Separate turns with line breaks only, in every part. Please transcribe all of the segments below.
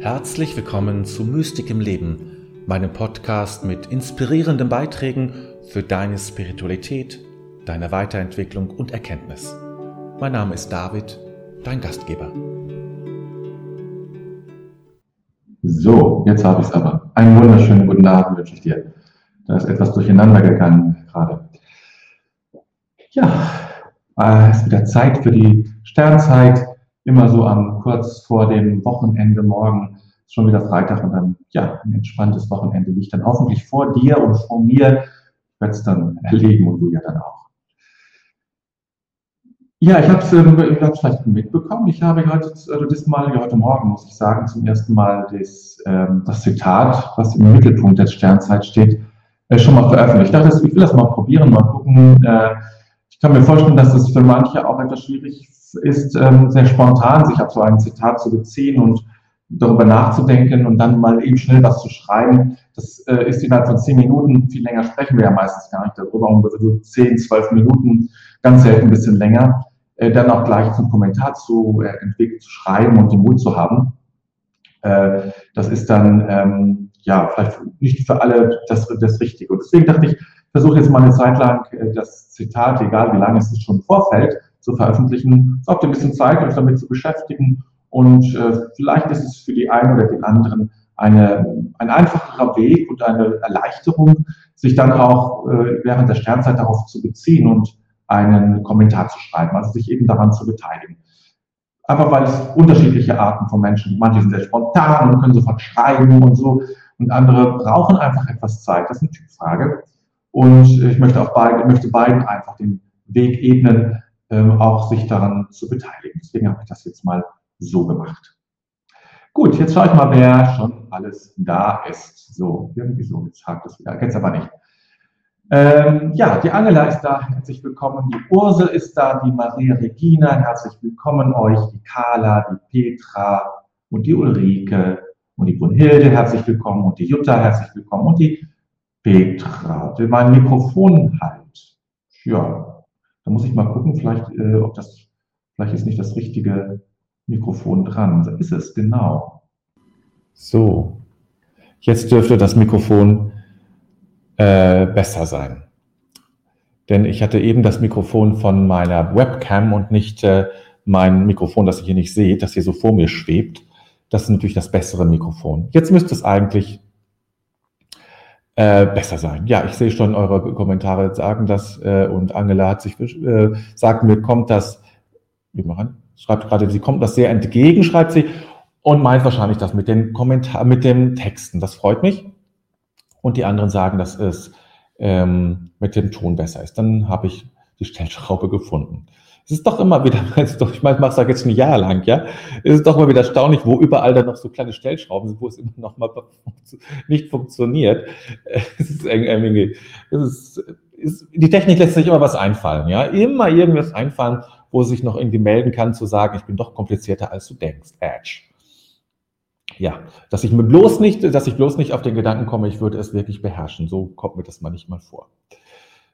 Herzlich willkommen zu Mystik im Leben, meinem Podcast mit inspirierenden Beiträgen für deine Spiritualität, deine Weiterentwicklung und Erkenntnis. Mein Name ist David, dein Gastgeber.
So, jetzt habe ich es aber. Einen wunderschönen guten Abend wünsche ich dir. Da ist etwas durcheinander gegangen gerade. Ja, äh, es ist wieder Zeit für die Sternzeit. Immer so am kurz vor dem Wochenende morgen ist schon wieder Freitag und dann ja ein entspanntes Wochenende liegt dann hoffentlich vor dir und vor mir. Ich werde es dann erleben und du ja dann auch. Ja, ich habe es ähm, vielleicht mitbekommen. Ich habe heute, also diesmal, heute Morgen, muss ich sagen, zum ersten Mal das, ähm, das Zitat, was im Mittelpunkt der Sternzeit steht, äh, schon mal veröffentlicht. Ich dachte, ich will das mal probieren, mal gucken. Äh, ich kann mir vorstellen, dass es für manche auch etwas schwierig ist, ähm, sehr spontan sich auf so ein Zitat zu beziehen und darüber nachzudenken und dann mal eben schnell was zu schreiben. Das äh, ist innerhalb von zehn Minuten, viel länger sprechen wir ja meistens gar nicht darüber, um so zehn, zwölf Minuten, ganz selten ein bisschen länger, äh, dann auch gleich zum Kommentar zu äh, entwickeln, zu schreiben und den Mut zu haben. Äh, das ist dann, ähm, ja, vielleicht nicht für alle das, das Richtige. Und deswegen dachte ich, versuche jetzt mal eine Zeit lang äh, das Zitat, egal wie lange es ist, schon vorfällt, zu veröffentlichen. Es ihr ein bisschen Zeit, euch damit zu beschäftigen. Und äh, vielleicht ist es für die einen oder den anderen eine, ein einfacherer Weg und eine Erleichterung, sich dann auch äh, während der Sternzeit darauf zu beziehen und einen Kommentar zu schreiben, also sich eben daran zu beteiligen. Einfach weil es unterschiedliche Arten von Menschen gibt. Manche sind sehr spontan und können sofort schreiben und so. Und andere brauchen einfach etwas Zeit. Das ist eine Typfrage. Und ich möchte auch beide, möchte beiden einfach den Weg ebnen, ähm, auch sich daran zu beteiligen. Deswegen habe ich das jetzt mal so gemacht. Gut, jetzt schaue ich mal, wer schon alles da ist. So, irgendwie so, jetzt hakt es wieder. Jetzt aber nicht. Ähm, ja, die Angela ist da, herzlich willkommen. Die Ursel ist da, die Maria Regina, herzlich willkommen euch. Die Carla, die Petra und die Ulrike und die Brunhilde, herzlich willkommen. Und die Jutta, herzlich willkommen. Und die Petra, die mein Mikrofon halt. Ja, da muss ich mal gucken, vielleicht, äh, ob das, vielleicht ist nicht das richtige Mikrofon dran. So ist es, genau.
So, jetzt dürfte das Mikrofon äh, besser sein. Denn ich hatte eben das Mikrofon von meiner Webcam und nicht äh, mein Mikrofon, das ihr hier nicht seht, das hier so vor mir schwebt. Das ist natürlich das bessere Mikrofon. Jetzt müsste es eigentlich äh, besser sein. Ja, ich sehe schon, eure Kommentare sagen das äh, und Angela hat sich äh, sagt mir, kommt das, wie machen, schreibt gerade, sie kommt das sehr entgegen, schreibt sie und meint wahrscheinlich das mit den Kommentar, mit den Texten. Das freut mich. Und die anderen sagen, dass es ähm, mit dem Ton besser ist. Dann habe ich die Stellschraube gefunden. Es ist doch immer wieder, ich meine, mache es jetzt ein Jahr lang, ja, es ist doch immer wieder erstaunlich, wo überall dann noch so kleine Stellschrauben sind, wo es immer noch mal nicht funktioniert. Es ist irgendwie, es ist, ist, die Technik lässt sich immer was einfallen, ja, immer irgendwas einfallen, wo sich noch irgendwie melden kann, zu sagen, ich bin doch komplizierter, als du denkst. Edge. Ja, dass ich mir bloß nicht, dass ich bloß nicht auf den Gedanken komme, ich würde es wirklich beherrschen. So kommt mir das manchmal vor.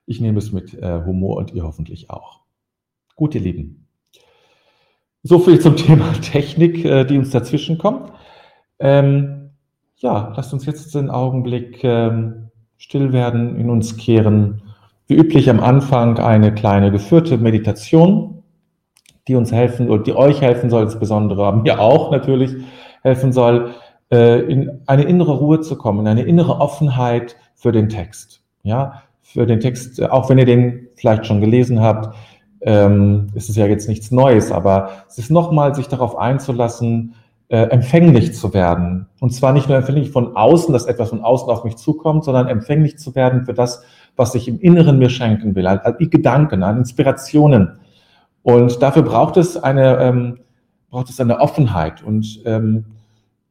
Ich nehme es mit äh, Humor und ihr hoffentlich auch. Gut, ihr Lieben. So viel zum Thema Technik, äh, die uns dazwischen kommt. Ähm, ja, lasst uns jetzt den Augenblick ähm, still werden, in uns kehren. Wie üblich am Anfang eine kleine geführte Meditation, die uns helfen und die euch helfen soll, insbesondere mir auch natürlich helfen soll, äh, in eine innere Ruhe zu kommen, in eine innere Offenheit für den Text. Ja, für den Text, auch wenn ihr den vielleicht schon gelesen habt, ähm, ist es ja jetzt nichts Neues, aber es ist nochmal, sich darauf einzulassen, äh, empfänglich zu werden. Und zwar nicht nur empfänglich von außen, dass etwas von außen auf mich zukommt, sondern empfänglich zu werden für das, was ich im Inneren mir schenken will, an, an Gedanken, an Inspirationen. Und dafür braucht es eine, ähm, braucht es eine Offenheit und ähm,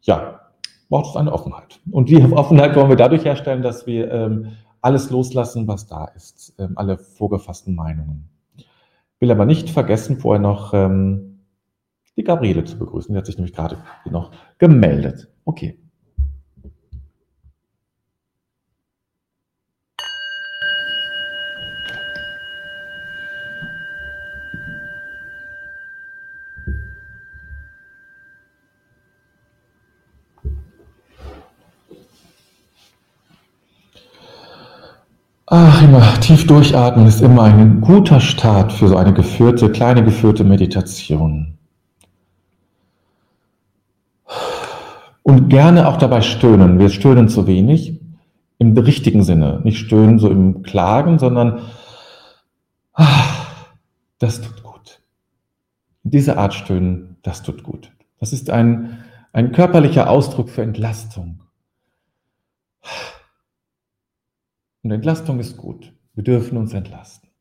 ja, braucht es eine Offenheit. Und die Offenheit wollen wir dadurch herstellen, dass wir ähm, alles loslassen, was da ist, ähm, alle vorgefassten Meinungen. Will aber nicht vergessen, vorher noch ähm, die Gabriele zu begrüßen. Die hat sich nämlich gerade noch gemeldet. Okay. Ach, immer tief durchatmen ist immer ein guter Start für so eine geführte, kleine geführte Meditation. Und gerne auch dabei stöhnen. Wir stöhnen zu wenig im richtigen Sinne. Nicht stöhnen so im Klagen, sondern ach, das tut gut. Diese Art stöhnen, das tut gut. Das ist ein, ein körperlicher Ausdruck für Entlastung. Und Entlastung ist gut. Wir dürfen uns entlasten.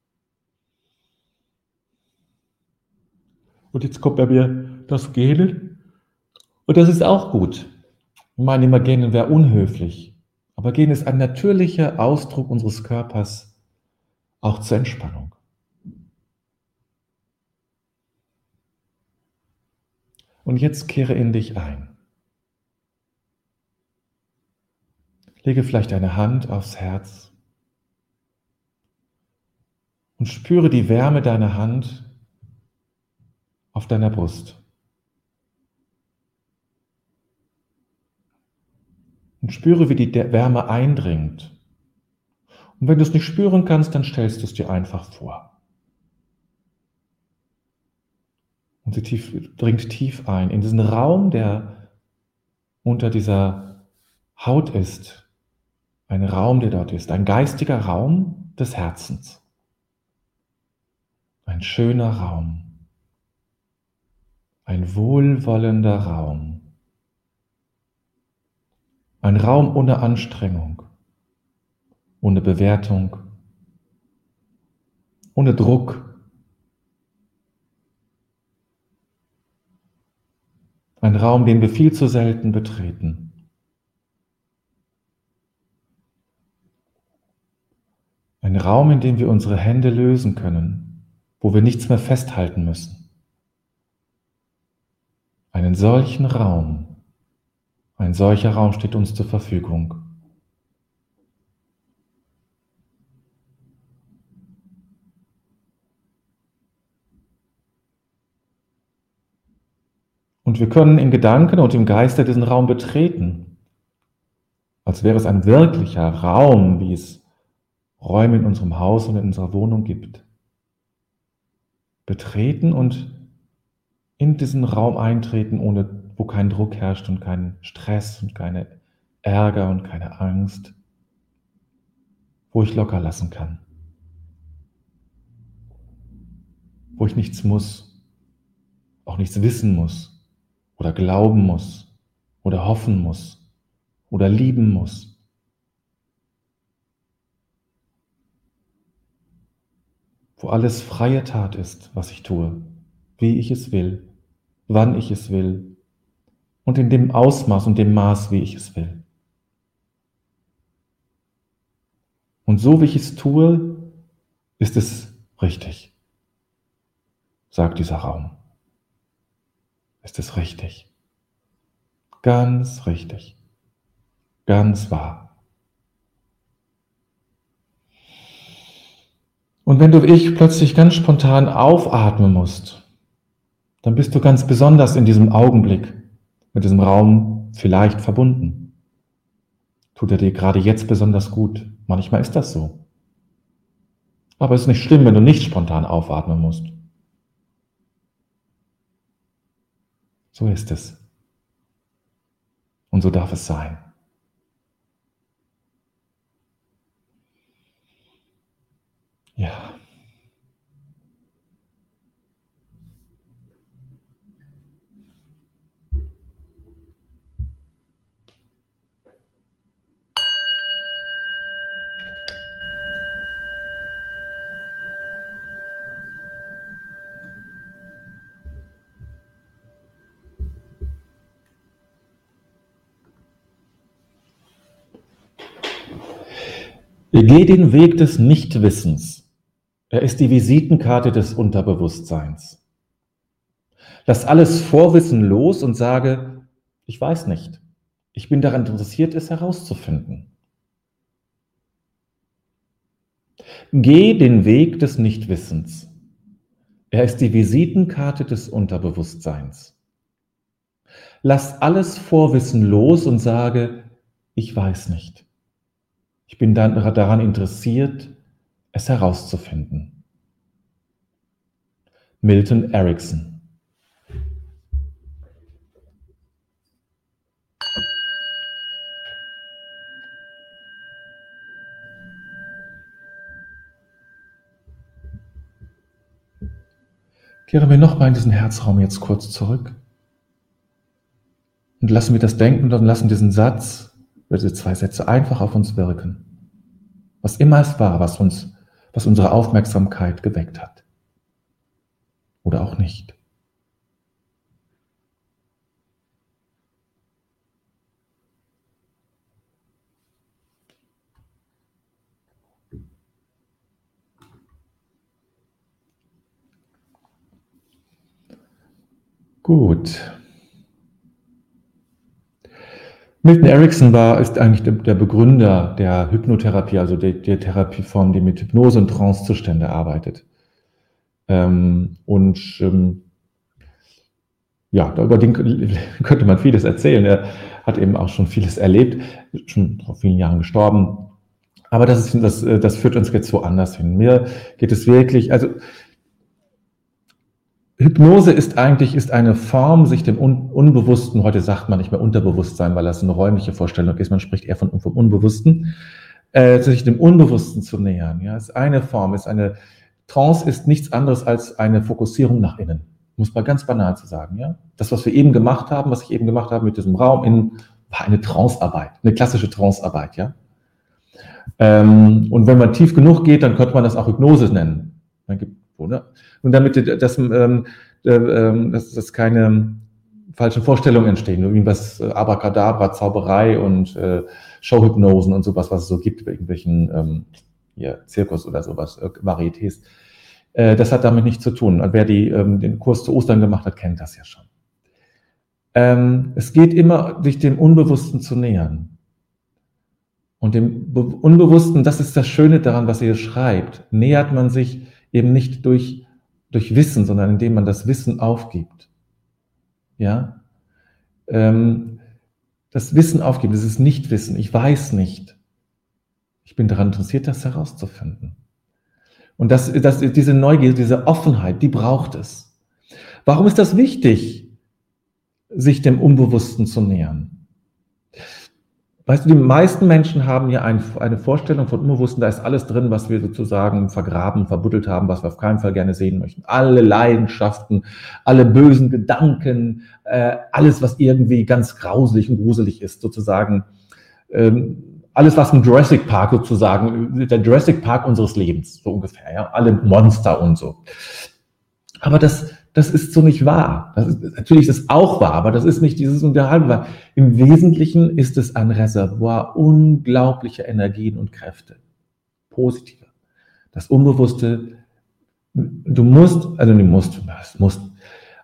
Und jetzt kommt bei mir das Gähnen. Und das ist auch gut. Ich meine immer, Gähnen wäre unhöflich. Aber Gähnen ist ein natürlicher Ausdruck unseres Körpers auch zur Entspannung. Und jetzt kehre in dich ein. Lege vielleicht eine Hand aufs Herz und spüre die Wärme deiner Hand auf deiner Brust. Und spüre, wie die Wärme eindringt. Und wenn du es nicht spüren kannst, dann stellst du es dir einfach vor. Und sie tief, dringt tief ein in diesen Raum, der unter dieser Haut ist. Ein Raum, der dort ist. Ein geistiger Raum des Herzens. Ein schöner Raum. Ein wohlwollender Raum. Ein Raum ohne Anstrengung, ohne Bewertung, ohne Druck. Ein Raum, den wir viel zu selten betreten. Ein Raum, in dem wir unsere Hände lösen können wo wir nichts mehr festhalten müssen. Einen solchen Raum, ein solcher Raum steht uns zur Verfügung. Und wir können in Gedanken und im Geiste diesen Raum betreten, als wäre es ein wirklicher Raum, wie es Räume in unserem Haus und in unserer Wohnung gibt betreten und in diesen Raum eintreten, ohne, wo kein Druck herrscht und kein Stress und keine Ärger und keine Angst, wo ich locker lassen kann, wo ich nichts muss, auch nichts wissen muss oder glauben muss oder hoffen muss oder lieben muss. Wo alles freie Tat ist, was ich tue, wie ich es will, wann ich es will und in dem Ausmaß und dem Maß, wie ich es will. Und so wie ich es tue, ist es richtig, sagt dieser Raum. Ist es richtig? Ganz richtig. Ganz wahr. Und wenn du wie ich plötzlich ganz spontan aufatmen musst, dann bist du ganz besonders in diesem Augenblick mit diesem Raum vielleicht verbunden. Tut er dir gerade jetzt besonders gut. Manchmal ist das so. Aber es ist nicht schlimm, wenn du nicht spontan aufatmen musst. So ist es. Und so darf es sein. Ja. Geh den Weg des Nichtwissens. Er ist die Visitenkarte des Unterbewusstseins. Lass alles Vorwissen los und sage, ich weiß nicht. Ich bin daran interessiert, es herauszufinden. Geh den Weg des Nichtwissens. Er ist die Visitenkarte des Unterbewusstseins. Lass alles Vorwissen los und sage, ich weiß nicht. Ich bin daran interessiert, es herauszufinden. Milton Erickson Kehren wir nochmal in diesen Herzraum jetzt kurz zurück und lassen wir das Denken und lassen diesen Satz, diese zwei Sätze einfach auf uns wirken. Was immer es war, was uns, was unsere Aufmerksamkeit geweckt hat. Oder auch nicht. Gut. Milton Erickson war, ist eigentlich der Begründer der Hypnotherapie, also der, der Therapieform, die mit Hypnose und Trancezustände arbeitet. Ähm, und ähm, ja, über den könnte man vieles erzählen. Er hat eben auch schon vieles erlebt, schon vor vielen Jahren gestorben. Aber das, ist, das, das führt uns jetzt woanders hin. Mir geht es wirklich, also Hypnose ist eigentlich ist eine Form, sich dem Un Unbewussten, heute sagt man nicht mehr Unterbewusstsein, weil das eine räumliche Vorstellung ist, man spricht eher von, vom Unbewussten, äh, sich dem Unbewussten zu nähern. Ja, ist eine Form, ist eine Trance ist nichts anderes als eine Fokussierung nach innen. Muss man ganz banal zu sagen. Ja, das, was wir eben gemacht haben, was ich eben gemacht habe mit diesem Raum, in, war eine Trancearbeit, eine klassische Trancearbeit. Ja. Ähm, und wenn man tief genug geht, dann könnte man das auch Hypnose nennen. Dann gibt oder? Und damit das, ähm, äh, dass, dass keine falschen Vorstellungen entstehen, irgendwas äh, Abracadabra, Zauberei und äh, Showhypnosen und sowas, was es so gibt irgendwelchen ähm, hier, Zirkus oder sowas, äh, Varietés. Äh, das hat damit nichts zu tun. Wer die, ähm, den Kurs zu Ostern gemacht hat, kennt das ja schon. Ähm, es geht immer, sich dem Unbewussten zu nähern. Und dem Be Unbewussten, das ist das Schöne daran, was ihr schreibt, nähert man sich eben nicht durch, durch Wissen, sondern indem man das Wissen aufgibt. Ja? Ähm, das Wissen aufgibt, das ist Nichtwissen. Ich weiß nicht. Ich bin daran interessiert, das herauszufinden. Und das, das, diese Neugier, diese Offenheit, die braucht es. Warum ist das wichtig, sich dem Unbewussten zu nähern? Weißt du, die meisten Menschen haben ja ein, eine Vorstellung von Unbewussten, da ist alles drin, was wir sozusagen vergraben, verbuddelt haben, was wir auf keinen Fall gerne sehen möchten. Alle Leidenschaften, alle bösen Gedanken, äh, alles, was irgendwie ganz grauselig und gruselig ist, sozusagen. Ähm, alles, was im Jurassic Park sozusagen, der Jurassic Park unseres Lebens, so ungefähr, ja, alle Monster und so. Aber das, das ist so nicht wahr. Das ist, natürlich ist es auch wahr, aber das ist nicht dieses Unterhalten. Im Wesentlichen ist es ein Reservoir unglaublicher Energien und Kräfte. Positive. Das Unbewusste, du musst, also du musst, du musst.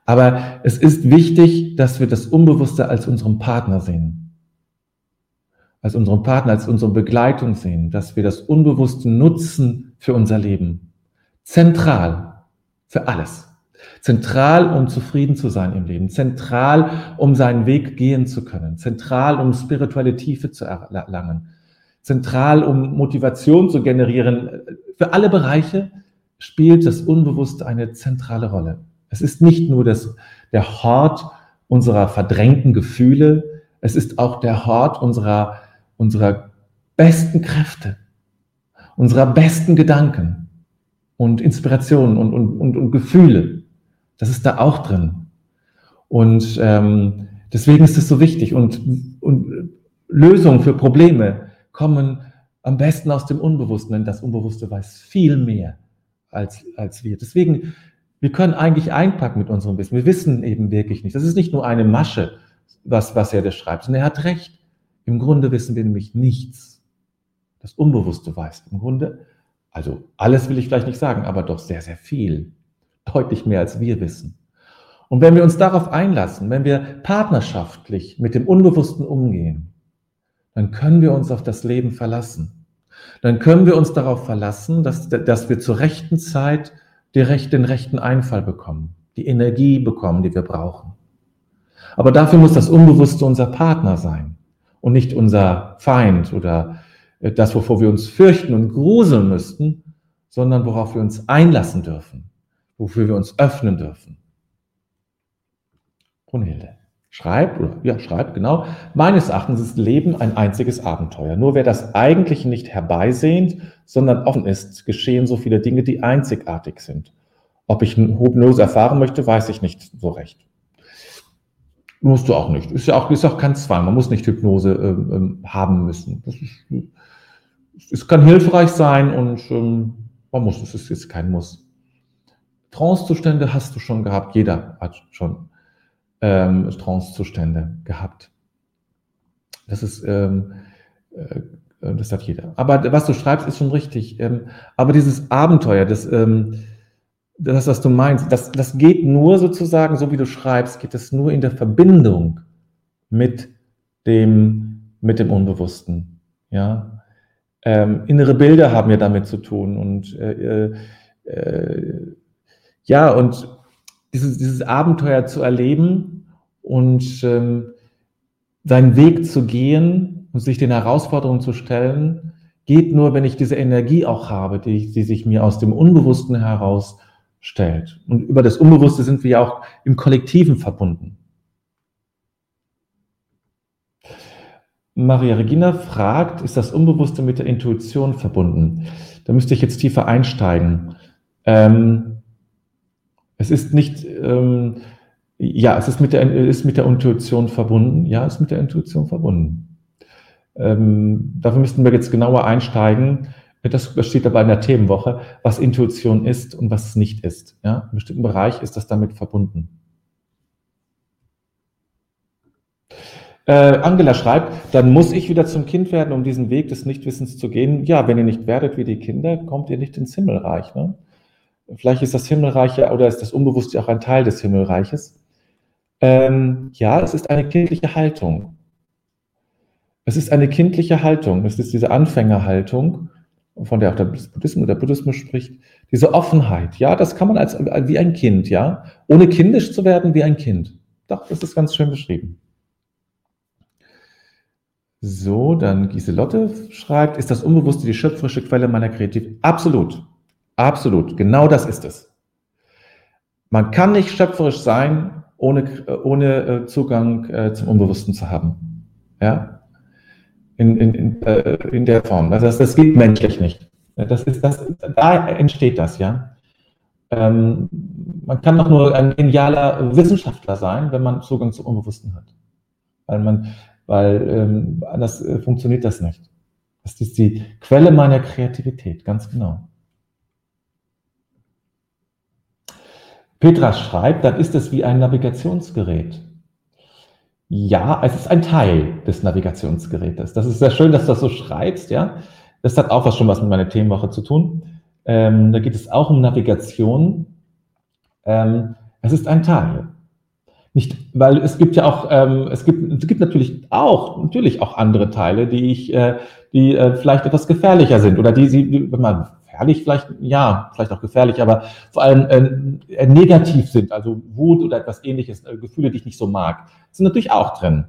Aber es ist wichtig, dass wir das Unbewusste als unseren Partner sehen. Als unseren Partner, als unsere Begleitung sehen, dass wir das Unbewusste nutzen für unser Leben. Zentral. Für alles. Zentral, um zufrieden zu sein im Leben. Zentral, um seinen Weg gehen zu können. Zentral, um spirituelle Tiefe zu erlangen. Zentral, um Motivation zu generieren. Für alle Bereiche spielt das Unbewusste eine zentrale Rolle. Es ist nicht nur das, der Hort unserer verdrängten Gefühle, es ist auch der Hort unserer, unserer besten Kräfte, unserer besten Gedanken und Inspirationen und, und, und, und Gefühle. Das ist da auch drin. Und ähm, deswegen ist es so wichtig. Und, und Lösungen für Probleme kommen am besten aus dem Unbewussten, denn das Unbewusste weiß viel mehr als, als wir. Deswegen, wir können eigentlich einpacken mit unserem Wissen. Wir wissen eben wirklich nicht. Das ist nicht nur eine Masche, was, was er da schreibt, sondern er hat recht. Im Grunde wissen wir nämlich nichts. Das Unbewusste weiß im Grunde, also alles will ich vielleicht nicht sagen, aber doch sehr, sehr viel deutlich mehr als wir wissen. Und wenn wir uns darauf einlassen, wenn wir partnerschaftlich mit dem Unbewussten umgehen, dann können wir uns auf das Leben verlassen. Dann können wir uns darauf verlassen, dass, dass wir zur rechten Zeit den rechten Einfall bekommen, die Energie bekommen, die wir brauchen. Aber dafür muss das Unbewusste unser Partner sein und nicht unser Feind oder äh, das, wovor wir uns fürchten und gruseln müssten, sondern worauf wir uns einlassen dürfen, wofür wir uns öffnen dürfen. Brunhilde schreibt, oder ja, schreibt, genau, meines Erachtens ist Leben ein einziges Abenteuer. Nur wer das Eigentliche nicht herbeisehnt, sondern offen ist, geschehen so viele Dinge, die einzigartig sind. Ob ich Hypnose erfahren möchte, weiß ich nicht so recht. Musst du auch nicht. Ist ja auch, ist auch kein Zwang. Man muss nicht Hypnose ähm, ähm haben müssen. Ist, es kann hilfreich sein und ähm, man muss, es ist kein Muss. Trancezustände hast du schon gehabt. Jeder hat schon ähm, Trancezustände gehabt. Das ist, ähm, äh, das hat jeder. Aber was du schreibst, ist schon richtig. Ähm, aber dieses Abenteuer, das, ähm, das, was du meinst, das, das geht nur sozusagen, so wie du schreibst, geht es nur in der Verbindung mit dem, mit dem Unbewussten. Ja, ähm, innere Bilder haben ja damit zu tun und äh, äh, äh ja und dieses, dieses Abenteuer zu erleben und ähm, seinen Weg zu gehen und sich den Herausforderungen zu stellen, geht nur, wenn ich diese Energie auch habe, die, die sich mir aus dem Unbewussten heraus stellt. Und über das Unbewusste sind wir ja auch im Kollektiven verbunden. Maria Regina fragt, ist das Unbewusste mit der Intuition verbunden? Da müsste ich jetzt tiefer einsteigen. Ähm, es ist nicht, ähm, ja, es ist mit, der, ist mit der Intuition verbunden. Ja, es ist mit der Intuition verbunden. Ähm, dafür müssten wir jetzt genauer einsteigen. Das, steht dabei in der Themenwoche, was Intuition ist und was es nicht ist. Ja, Im bestimmten Bereich ist das damit verbunden. Äh, Angela schreibt, dann muss ich wieder zum Kind werden, um diesen Weg des Nichtwissens zu gehen. Ja, wenn ihr nicht werdet wie die Kinder, kommt ihr nicht ins Himmelreich. Ne? Vielleicht ist das Himmelreich oder ist das Unbewusste auch ein Teil des Himmelreiches. Ähm, ja, es ist eine kindliche Haltung. Es ist eine kindliche Haltung. Es ist diese Anfängerhaltung, von der auch der Buddhismus, der Buddhismus spricht. Diese Offenheit. Ja, das kann man als, wie ein Kind, ja. Ohne kindisch zu werden, wie ein Kind. Doch, das ist ganz schön beschrieben. So, dann Giselotte schreibt, ist das Unbewusste die schöpferische Quelle meiner Kreativität? Absolut. Absolut, genau das ist es. Man kann nicht schöpferisch sein, ohne, ohne äh, Zugang äh, zum Unbewussten zu haben. Ja? In, in, in, äh, in der Form. Also das, das geht menschlich nicht. Das ist das, da entsteht das, ja. Ähm, man kann doch nur ein genialer Wissenschaftler sein, wenn man Zugang zum Unbewussten hat. Weil man, weil ähm, anders funktioniert das nicht. Das ist die Quelle meiner Kreativität, ganz genau. Petra schreibt, dann ist es wie ein Navigationsgerät. Ja, es ist ein Teil des Navigationsgerätes. Das ist sehr schön, dass du das so schreibst, ja. Das hat auch was schon was mit meiner Themenwoche zu tun. Ähm, da geht es auch um Navigation. Ähm, es ist ein Teil. Nicht, weil es gibt ja auch, ähm, es gibt, es gibt natürlich auch, natürlich auch andere Teile, die ich, äh, die äh, vielleicht etwas gefährlicher sind oder die sie, wenn man gefährlich vielleicht, ja, vielleicht auch gefährlich, aber vor allem äh, negativ sind, also Wut oder etwas ähnliches, äh, Gefühle, die ich nicht so mag, sind natürlich auch drin.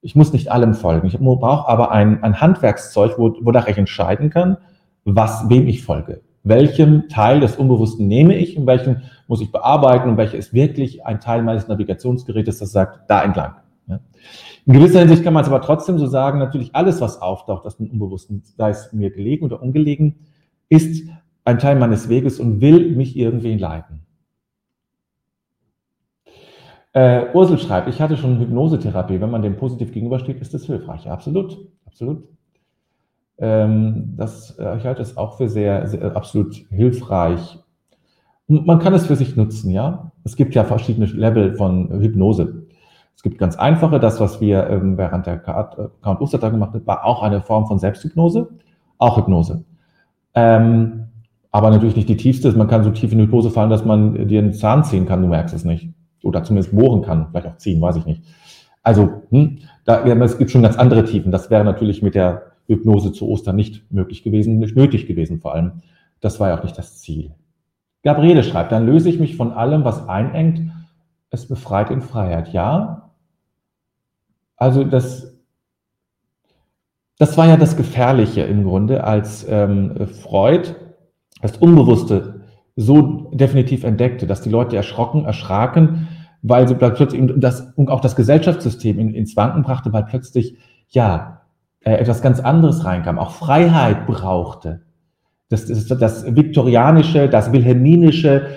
Ich muss nicht allem folgen. Ich brauche aber ein, ein Handwerkszeug, wo, wonach ich entscheiden kann, was, wem ich folge. Welchem Teil des Unbewussten nehme ich und welchen muss ich bearbeiten und welcher ist wirklich ein Teil meines Navigationsgerätes, das sagt, da entlang. Ja. In gewisser Hinsicht kann man es aber trotzdem so sagen, natürlich alles, was auftaucht aus dem Unbewussten, sei es mir gelegen oder ungelegen, ist ein Teil meines Weges und will mich irgendwie leiten. Äh, Ursel schreibt, ich hatte schon Hypnosetherapie. Wenn man dem positiv gegenübersteht, ist das hilfreich. Absolut, absolut. Ähm, das, äh, ich halte es auch für sehr, sehr, absolut hilfreich. Und man kann es für sich nutzen, ja. Es gibt ja verschiedene Level von Hypnose. Es gibt ganz einfache, das, was wir ähm, während der Count Ostertag gemacht haben, war auch eine Form von Selbsthypnose, auch Hypnose. Ähm, aber natürlich nicht die tiefste. Man kann so tief in die Hypnose fallen, dass man dir einen Zahn ziehen kann, du merkst es nicht. Oder zumindest bohren kann, vielleicht auch ziehen, weiß ich nicht. Also, hm, da, es gibt schon ganz andere Tiefen. Das wäre natürlich mit der Hypnose zu Ostern nicht möglich gewesen, nicht nötig gewesen vor allem. Das war ja auch nicht das Ziel. Gabriele schreibt, dann löse ich mich von allem, was einengt. Es befreit in Freiheit. Ja. Also das das war ja das Gefährliche im Grunde, als ähm, Freud das Unbewusste so definitiv entdeckte, dass die Leute erschrocken, erschraken, weil sie plötzlich das, und auch das Gesellschaftssystem in, ins Wanken brachte, weil plötzlich, ja, äh, etwas ganz anderes reinkam, auch Freiheit brauchte. Das, das, das Viktorianische, das Wilhelminische,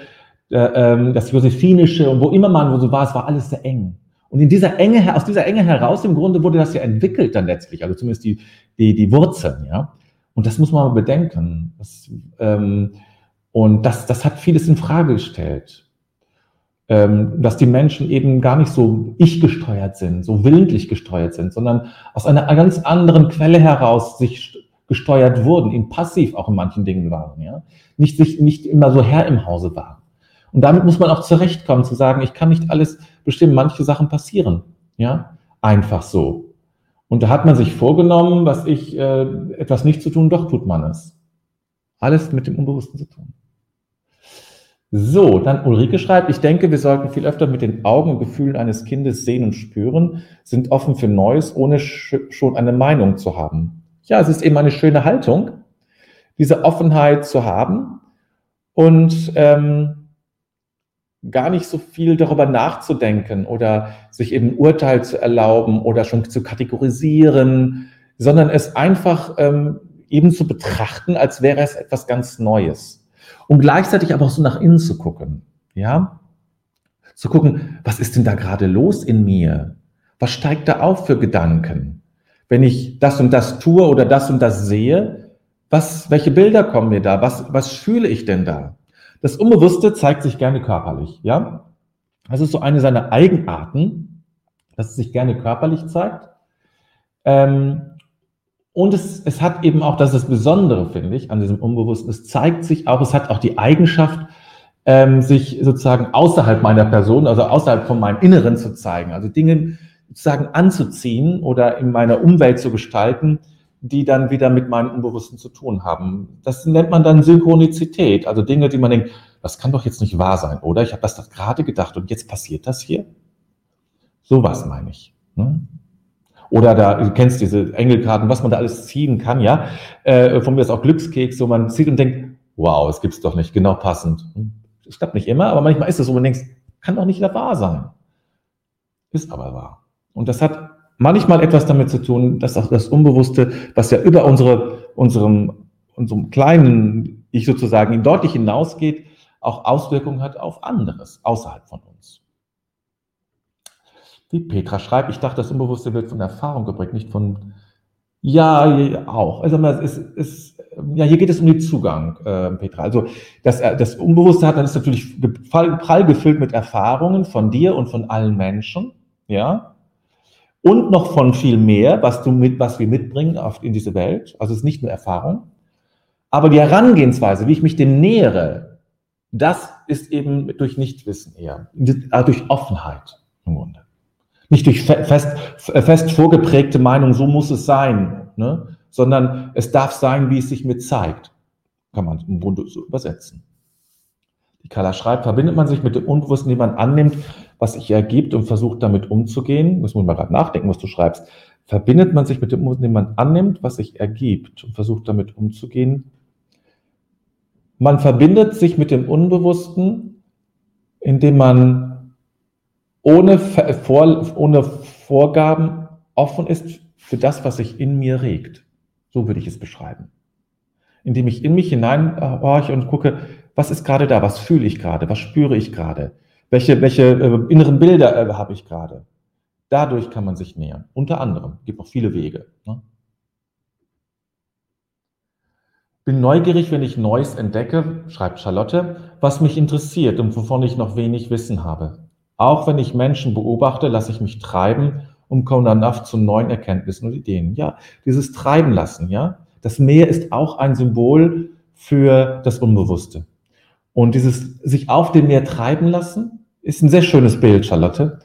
äh, ähm, das Josephinische und wo immer man wo so war, es war alles sehr eng. Und in dieser Enge, aus dieser Enge heraus im Grunde wurde das ja entwickelt dann letztlich, also zumindest die, die, die Wurzeln, ja. Und das muss man bedenken. Das, ähm, und das, das hat vieles in Frage gestellt. Ähm, dass die Menschen eben gar nicht so ich gesteuert sind, so willentlich gesteuert sind, sondern aus einer ganz anderen Quelle heraus sich gesteuert wurden, eben passiv auch in manchen Dingen waren, ja. Nicht sich, nicht immer so Herr im Hause waren. Und damit muss man auch zurechtkommen, zu sagen, ich kann nicht alles bestimmen, manche Sachen passieren, ja. Einfach so. Und da hat man sich vorgenommen, was ich, äh, etwas nicht zu tun, doch tut man es. Alles mit dem Unbewussten zu tun. So, dann Ulrike schreibt, ich denke, wir sollten viel öfter mit den Augen und Gefühlen eines Kindes sehen und spüren, sind offen für Neues, ohne schon eine Meinung zu haben. Ja, es ist eben eine schöne Haltung, diese Offenheit zu haben und ähm, gar nicht so viel darüber nachzudenken oder sich eben Urteil zu erlauben oder schon zu kategorisieren, sondern es einfach ähm, eben zu betrachten, als wäre es etwas ganz Neues. Und gleichzeitig aber auch so nach innen zu gucken, ja? Zu gucken, was ist denn da gerade los in mir? Was steigt da auf für Gedanken? Wenn ich das und das tue oder das und das sehe, was, welche Bilder kommen mir da? Was, was fühle ich denn da? Das Unbewusste zeigt sich gerne körperlich, ja? Das ist so eine seiner Eigenarten, dass es sich gerne körperlich zeigt. Ähm, und es, es hat eben auch, das ist das Besondere, finde ich, an diesem Unbewussten, es zeigt sich auch, es hat auch die Eigenschaft, ähm, sich sozusagen außerhalb meiner Person, also außerhalb von meinem Inneren zu zeigen. Also Dinge sozusagen anzuziehen oder in meiner Umwelt zu gestalten, die dann wieder mit meinem Unbewussten zu tun haben. Das nennt man dann Synchronizität, also Dinge, die man denkt, das kann doch jetzt nicht wahr sein, oder? Ich habe das doch gerade gedacht und jetzt passiert das hier. Sowas meine ich. Ne? Oder da, du kennst diese Engelkarten, was man da alles ziehen kann, ja. Äh, von mir ist auch Glückskeks, so man zieht und denkt, wow, es gibt's doch nicht, genau passend. Es klappt nicht immer, aber manchmal ist es so, man denkt, kann doch nicht wahr sein. Ist aber wahr. Und das hat manchmal etwas damit zu tun, dass auch das Unbewusste, was ja über unsere, unserem, unserem kleinen Ich sozusagen deutlich hinausgeht, auch Auswirkungen hat auf anderes außerhalb von uns. Wie Petra schreibt, ich dachte, das Unbewusste wird von Erfahrung geprägt, nicht von, ja, auch. Also es ist, ja, hier geht es um den Zugang, äh, Petra. Also das, das Unbewusste hat dann ist natürlich prall gefüllt mit Erfahrungen von dir und von allen Menschen, ja und noch von viel mehr, was du mit, was wir mitbringen auf, in diese Welt. Also es ist nicht nur Erfahrung. Aber die Herangehensweise, wie ich mich dem nähere, das ist eben durch Nichtwissen eher, also durch Offenheit im Grunde. Nicht durch fest, fest vorgeprägte Meinung, so muss es sein, ne? sondern es darf sein, wie es sich mir zeigt. Kann man im Grunde so übersetzen. Die Kala schreibt, verbindet man sich mit dem Unbewussten, den man annimmt, was sich ergibt und versucht damit umzugehen. Das muss man gerade nachdenken, was du schreibst. Verbindet man sich mit dem den man annimmt, was sich ergibt und versucht damit umzugehen. Man verbindet sich mit dem Unbewussten, indem man ohne, Vor ohne Vorgaben offen ist für das, was sich in mir regt. So würde ich es beschreiben. Indem ich in mich hineinhorche und gucke, was ist gerade da, was fühle ich gerade, was spüre ich gerade, welche, welche äh, inneren Bilder äh, habe ich gerade. Dadurch kann man sich nähern. Unter anderem. Gibt noch viele Wege. Ne? Bin neugierig, wenn ich Neues entdecke, schreibt Charlotte, was mich interessiert und wovon ich noch wenig Wissen habe. Auch wenn ich Menschen beobachte, lasse ich mich treiben und komme danach zu neuen Erkenntnissen und Ideen. Ja, dieses Treiben lassen, ja. Das Meer ist auch ein Symbol für das Unbewusste. Und dieses sich auf dem Meer treiben lassen ist ein sehr schönes Bild, Charlotte.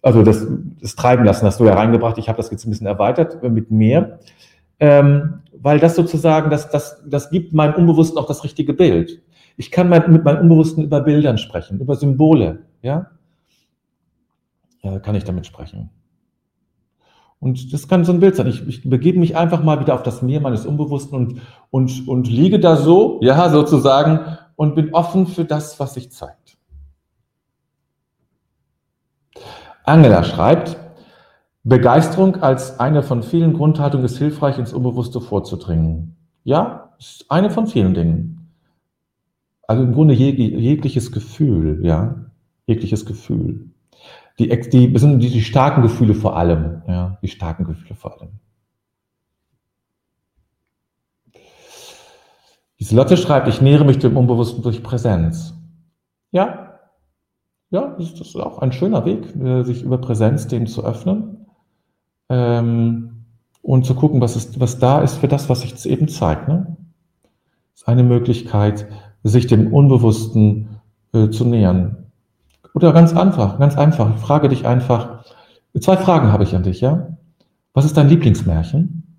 Also das, das Treiben lassen hast du ja reingebracht. Ich habe das jetzt ein bisschen erweitert mit Meer. Ähm, weil das sozusagen, das, das, das gibt meinem Unbewussten auch das richtige Bild. Ich kann mein, mit meinem Unbewussten über Bildern sprechen, über Symbole, ja? ja kann ich damit sprechen. Und das kann so ein Bild sein. Ich, ich begebe mich einfach mal wieder auf das Meer meines Unbewussten und, und, und liege da so, ja, sozusagen, und bin offen für das, was sich zeigt. Angela schreibt, Begeisterung als eine von vielen Grundhaltungen ist hilfreich, ins Unbewusste vorzudringen. Ja, ist eine von vielen Dingen. Also im Grunde jeg jegliches Gefühl, ja, jegliches Gefühl. Die, die, die, die starken Gefühle vor allem, ja, die starken Gefühle vor allem. Lotte schreibt, ich nähere mich dem Unbewussten durch Präsenz. Ja, ja, das ist auch ein schöner Weg, äh, sich über Präsenz dem zu öffnen ähm, und zu gucken, was, ist, was da ist für das, was sich eben zeigt. Ne? Das ist eine Möglichkeit, sich dem Unbewussten äh, zu nähern. Oder ganz einfach, ganz einfach. Ich frage dich einfach, zwei Fragen habe ich an dich, ja? Was ist dein Lieblingsmärchen?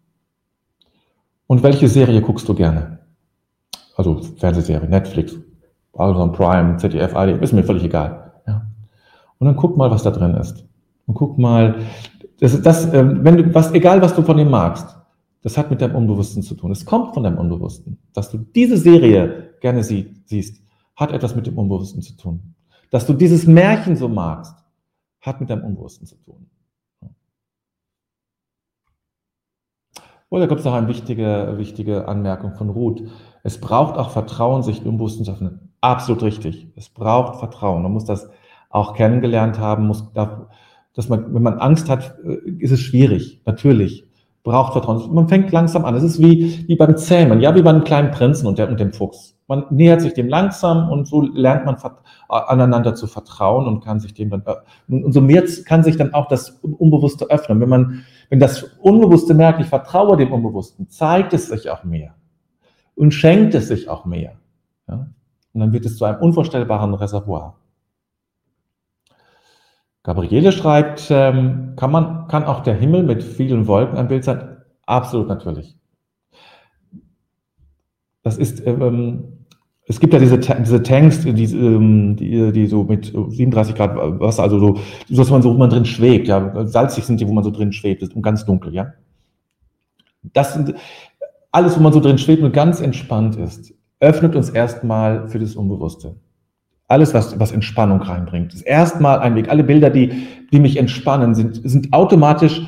Und welche Serie guckst du gerne? Also Fernsehserie, Netflix, Amazon Prime, ZDF, ARD, ist mir völlig egal. Ja? Und dann guck mal, was da drin ist. Und guck mal, das, das, ähm, wenn du, was, egal was du von dem magst, das hat mit deinem Unbewussten zu tun. Es kommt von deinem Unbewussten. Dass du diese Serie gerne sie, siehst, hat etwas mit dem Unbewussten zu tun. Dass du dieses Märchen so magst, hat mit deinem Unbewussten zu tun. Oh, gibt es noch eine wichtige, wichtige Anmerkung von Ruth. Es braucht auch Vertrauen, sich im Unbewussten zu öffnen. Absolut richtig. Es braucht Vertrauen. Man muss das auch kennengelernt haben, muss, dass man, wenn man Angst hat, äh, ist es schwierig. Natürlich. Braucht Vertrauen. Man fängt langsam an. Es ist wie, wie beim Zähmen, ja, wie beim kleinen Prinzen und, der, und dem Fuchs. Man nähert sich dem langsam und so lernt man aneinander zu vertrauen und kann sich dem dann, und so mehr kann sich dann auch das Unbewusste öffnen. Wenn man, wenn das Unbewusste merkt, ich vertraue dem Unbewussten, zeigt es sich auch mehr und schenkt es sich auch mehr. Ja? Und dann wird es zu einem unvorstellbaren Reservoir. Gabriele schreibt, ähm, kann man, kann auch der Himmel mit vielen Wolken ein Bild sein? Absolut natürlich. Das ist, ähm, es gibt ja diese, diese Tanks, die, ähm, die, die so mit 37 Grad Wasser, also so, dass man so, wo man drin schwebt, ja, salzig sind die, wo man so drin schwebt, ist und ganz dunkel, ja. Das sind alles, wo man so drin schwebt und ganz entspannt ist, öffnet uns erstmal für das Unbewusste. Alles, was, was Entspannung reinbringt, ist erstmal ein Weg. Alle Bilder, die, die mich entspannen, sind, sind automatisch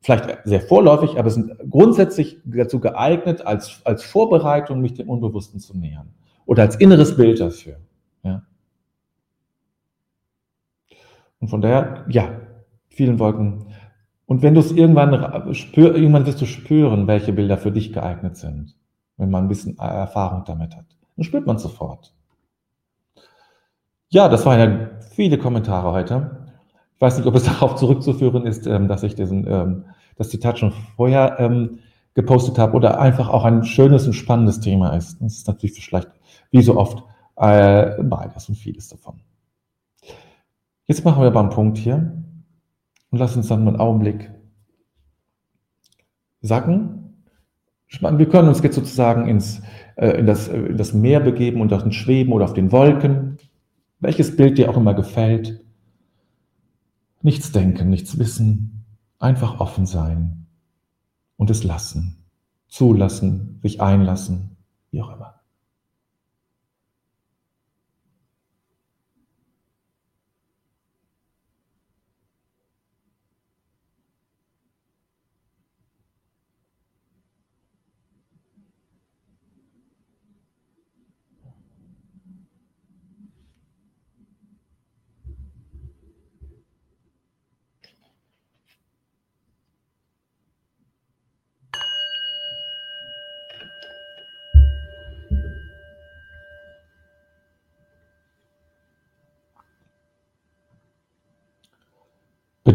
vielleicht sehr vorläufig, aber sind grundsätzlich dazu geeignet, als, als Vorbereitung mich dem Unbewussten zu nähern oder als inneres Bild dafür. Ja. Und von daher, ja, vielen Wolken. Und wenn du es irgendwann spür, irgendwann wirst du spüren, welche Bilder für dich geeignet sind, wenn man ein bisschen Erfahrung damit hat. Dann spürt man sofort. Ja, das waren ja viele Kommentare heute. Ich weiß nicht, ob es darauf zurückzuführen ist, ähm, dass ich diesen, ähm, das Zitat schon vorher ähm, gepostet habe oder einfach auch ein schönes und spannendes Thema ist. Das ist natürlich vielleicht wie so oft äh, beides und vieles davon. Jetzt machen wir aber einen Punkt hier und lassen uns dann mal einen Augenblick sacken. Wir können uns jetzt sozusagen ins, äh, in, das, in das Meer begeben und auf den Schweben oder auf den Wolken. Welches Bild dir auch immer gefällt. Nichts denken, nichts wissen, einfach offen sein und es lassen, zulassen, sich einlassen, wie auch immer.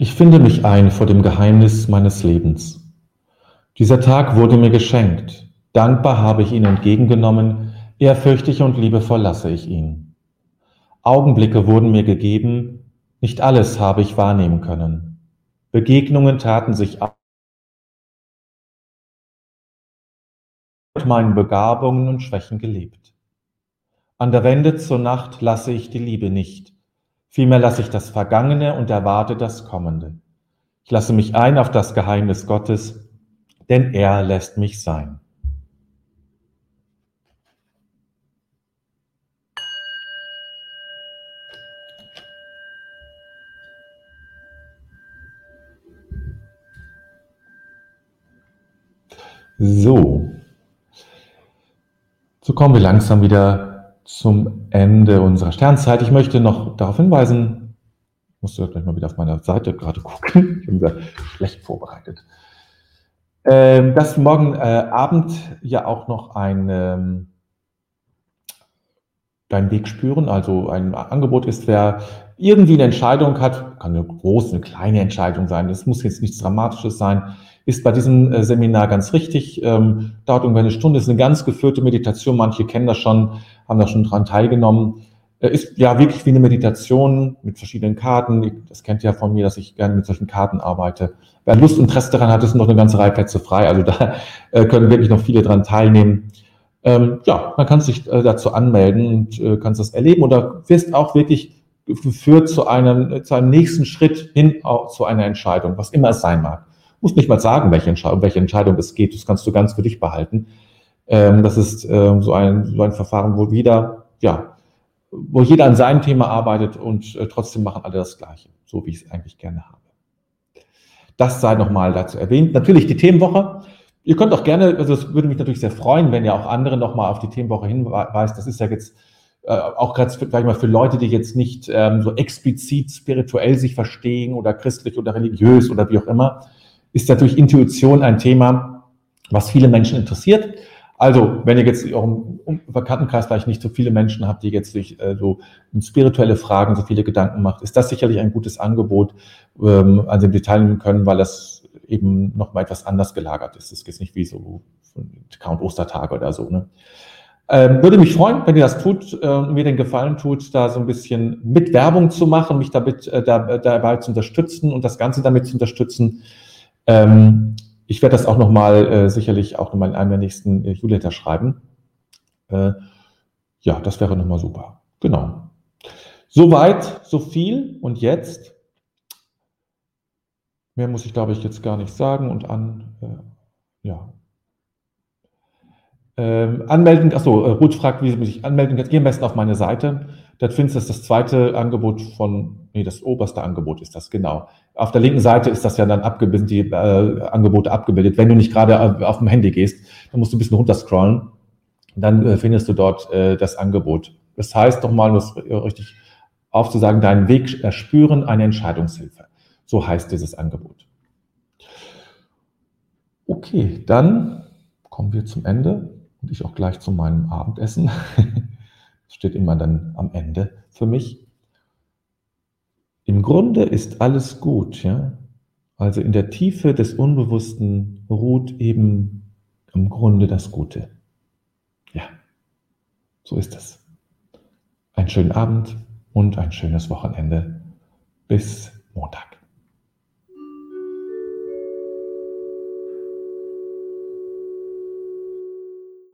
Ich finde mich ein vor dem Geheimnis meines Lebens. Dieser Tag wurde mir geschenkt. Dankbar habe ich ihn entgegengenommen, ehrfürchtig und liebevoll lasse ich ihn. Augenblicke wurden mir gegeben, nicht alles habe ich wahrnehmen können. Begegnungen taten sich ab mit meinen Begabungen und Schwächen gelebt. An der Wende zur Nacht lasse ich die Liebe nicht. Vielmehr lasse ich das Vergangene und erwarte das Kommende. Ich lasse mich ein auf das Geheimnis Gottes, denn er lässt mich sein. So, so kommen wir langsam wieder zum Ende unserer Sternzeit. Ich möchte noch darauf hinweisen, ich musste gleich mal wieder auf meiner Seite gerade gucken, ich bin wieder schlecht vorbereitet, ähm, dass morgen äh, Abend ja auch noch ein ähm, deinen Weg spüren, also ein Angebot ist, wer irgendwie eine Entscheidung hat, kann eine große, eine kleine Entscheidung sein, das muss jetzt nichts Dramatisches sein, ist bei diesem äh, Seminar ganz richtig. Ähm, dauert ungefähr eine Stunde, ist eine ganz geführte Meditation. Manche kennen das schon, haben da schon dran teilgenommen. Äh, ist ja wirklich wie eine Meditation mit verschiedenen Karten. Das kennt ihr ja von mir, dass ich gerne mit solchen Karten arbeite. Wer Lust und Interesse daran hat, ist noch eine ganze Reihe Plätze frei. Also da äh, können wirklich noch viele dran teilnehmen. Ähm, ja, man kann sich äh, dazu anmelden und äh, kannst das erleben oder wirst auch wirklich geführt zu einem, zu einem nächsten Schritt hin zu einer Entscheidung, was immer es sein mag muss nicht mal sagen, welche Entscheidung, welche Entscheidung es geht. Das kannst du ganz für dich behalten. Ähm, das ist ähm, so, ein, so ein Verfahren, wo wieder, ja, wo jeder an seinem Thema arbeitet und äh, trotzdem machen alle das Gleiche, so wie ich es eigentlich gerne habe. Das sei nochmal dazu erwähnt. Natürlich die Themenwoche. Ihr könnt auch gerne, also es würde mich natürlich sehr freuen, wenn ihr auch andere nochmal auf die Themenwoche hinweist. Das ist ja jetzt äh, auch gerade mal für Leute, die jetzt nicht ähm, so explizit spirituell sich verstehen oder christlich oder religiös oder wie auch immer, ist natürlich Intuition ein Thema, was viele Menschen interessiert. Also, wenn ihr jetzt auch im Bekanntenkreis vielleicht nicht so viele Menschen habt, die jetzt sich äh, so um spirituelle Fragen so viele Gedanken macht, ist das sicherlich ein gutes Angebot, ähm, an dem wir teilnehmen können, weil das eben noch mal etwas anders gelagert ist. Das ist jetzt nicht wie so Count Ostertage oder so. Ne? Ähm, würde mich freuen, wenn ihr das tut, äh, mir den Gefallen tut, da so ein bisschen mit Werbung zu machen, mich damit, äh, da, dabei zu unterstützen und das Ganze damit zu unterstützen. Ähm, ich werde das auch nochmal äh, sicherlich auch nochmal in einem der nächsten äh, Newsletter schreiben. Äh, ja, das wäre nochmal super. Genau. Soweit, so viel. Und jetzt, mehr muss ich glaube ich jetzt gar nicht sagen und an, äh, ja. Ähm, anmelden, achso, äh, Ruth fragt, wie sie sich anmelden kann. Geh am besten auf meine Seite. Dort findest du das zweite Angebot von, nee, das oberste Angebot ist das, genau. Auf der linken Seite ist das ja dann abgebildet, die äh, Angebote abgebildet. Wenn du nicht gerade auf dem Handy gehst, dann musst du ein bisschen runterscrollen. Dann äh, findest du dort äh, das Angebot. Das heißt nochmal, um das richtig aufzusagen, deinen Weg erspüren, eine Entscheidungshilfe. So heißt dieses Angebot. Okay, dann kommen wir zum Ende und ich auch gleich zu meinem Abendessen. Das steht immer dann am Ende für mich. Im Grunde ist alles gut, ja. Also in der Tiefe des Unbewussten ruht eben im Grunde das Gute. Ja, so ist es. Einen schönen Abend und ein schönes Wochenende. Bis Montag.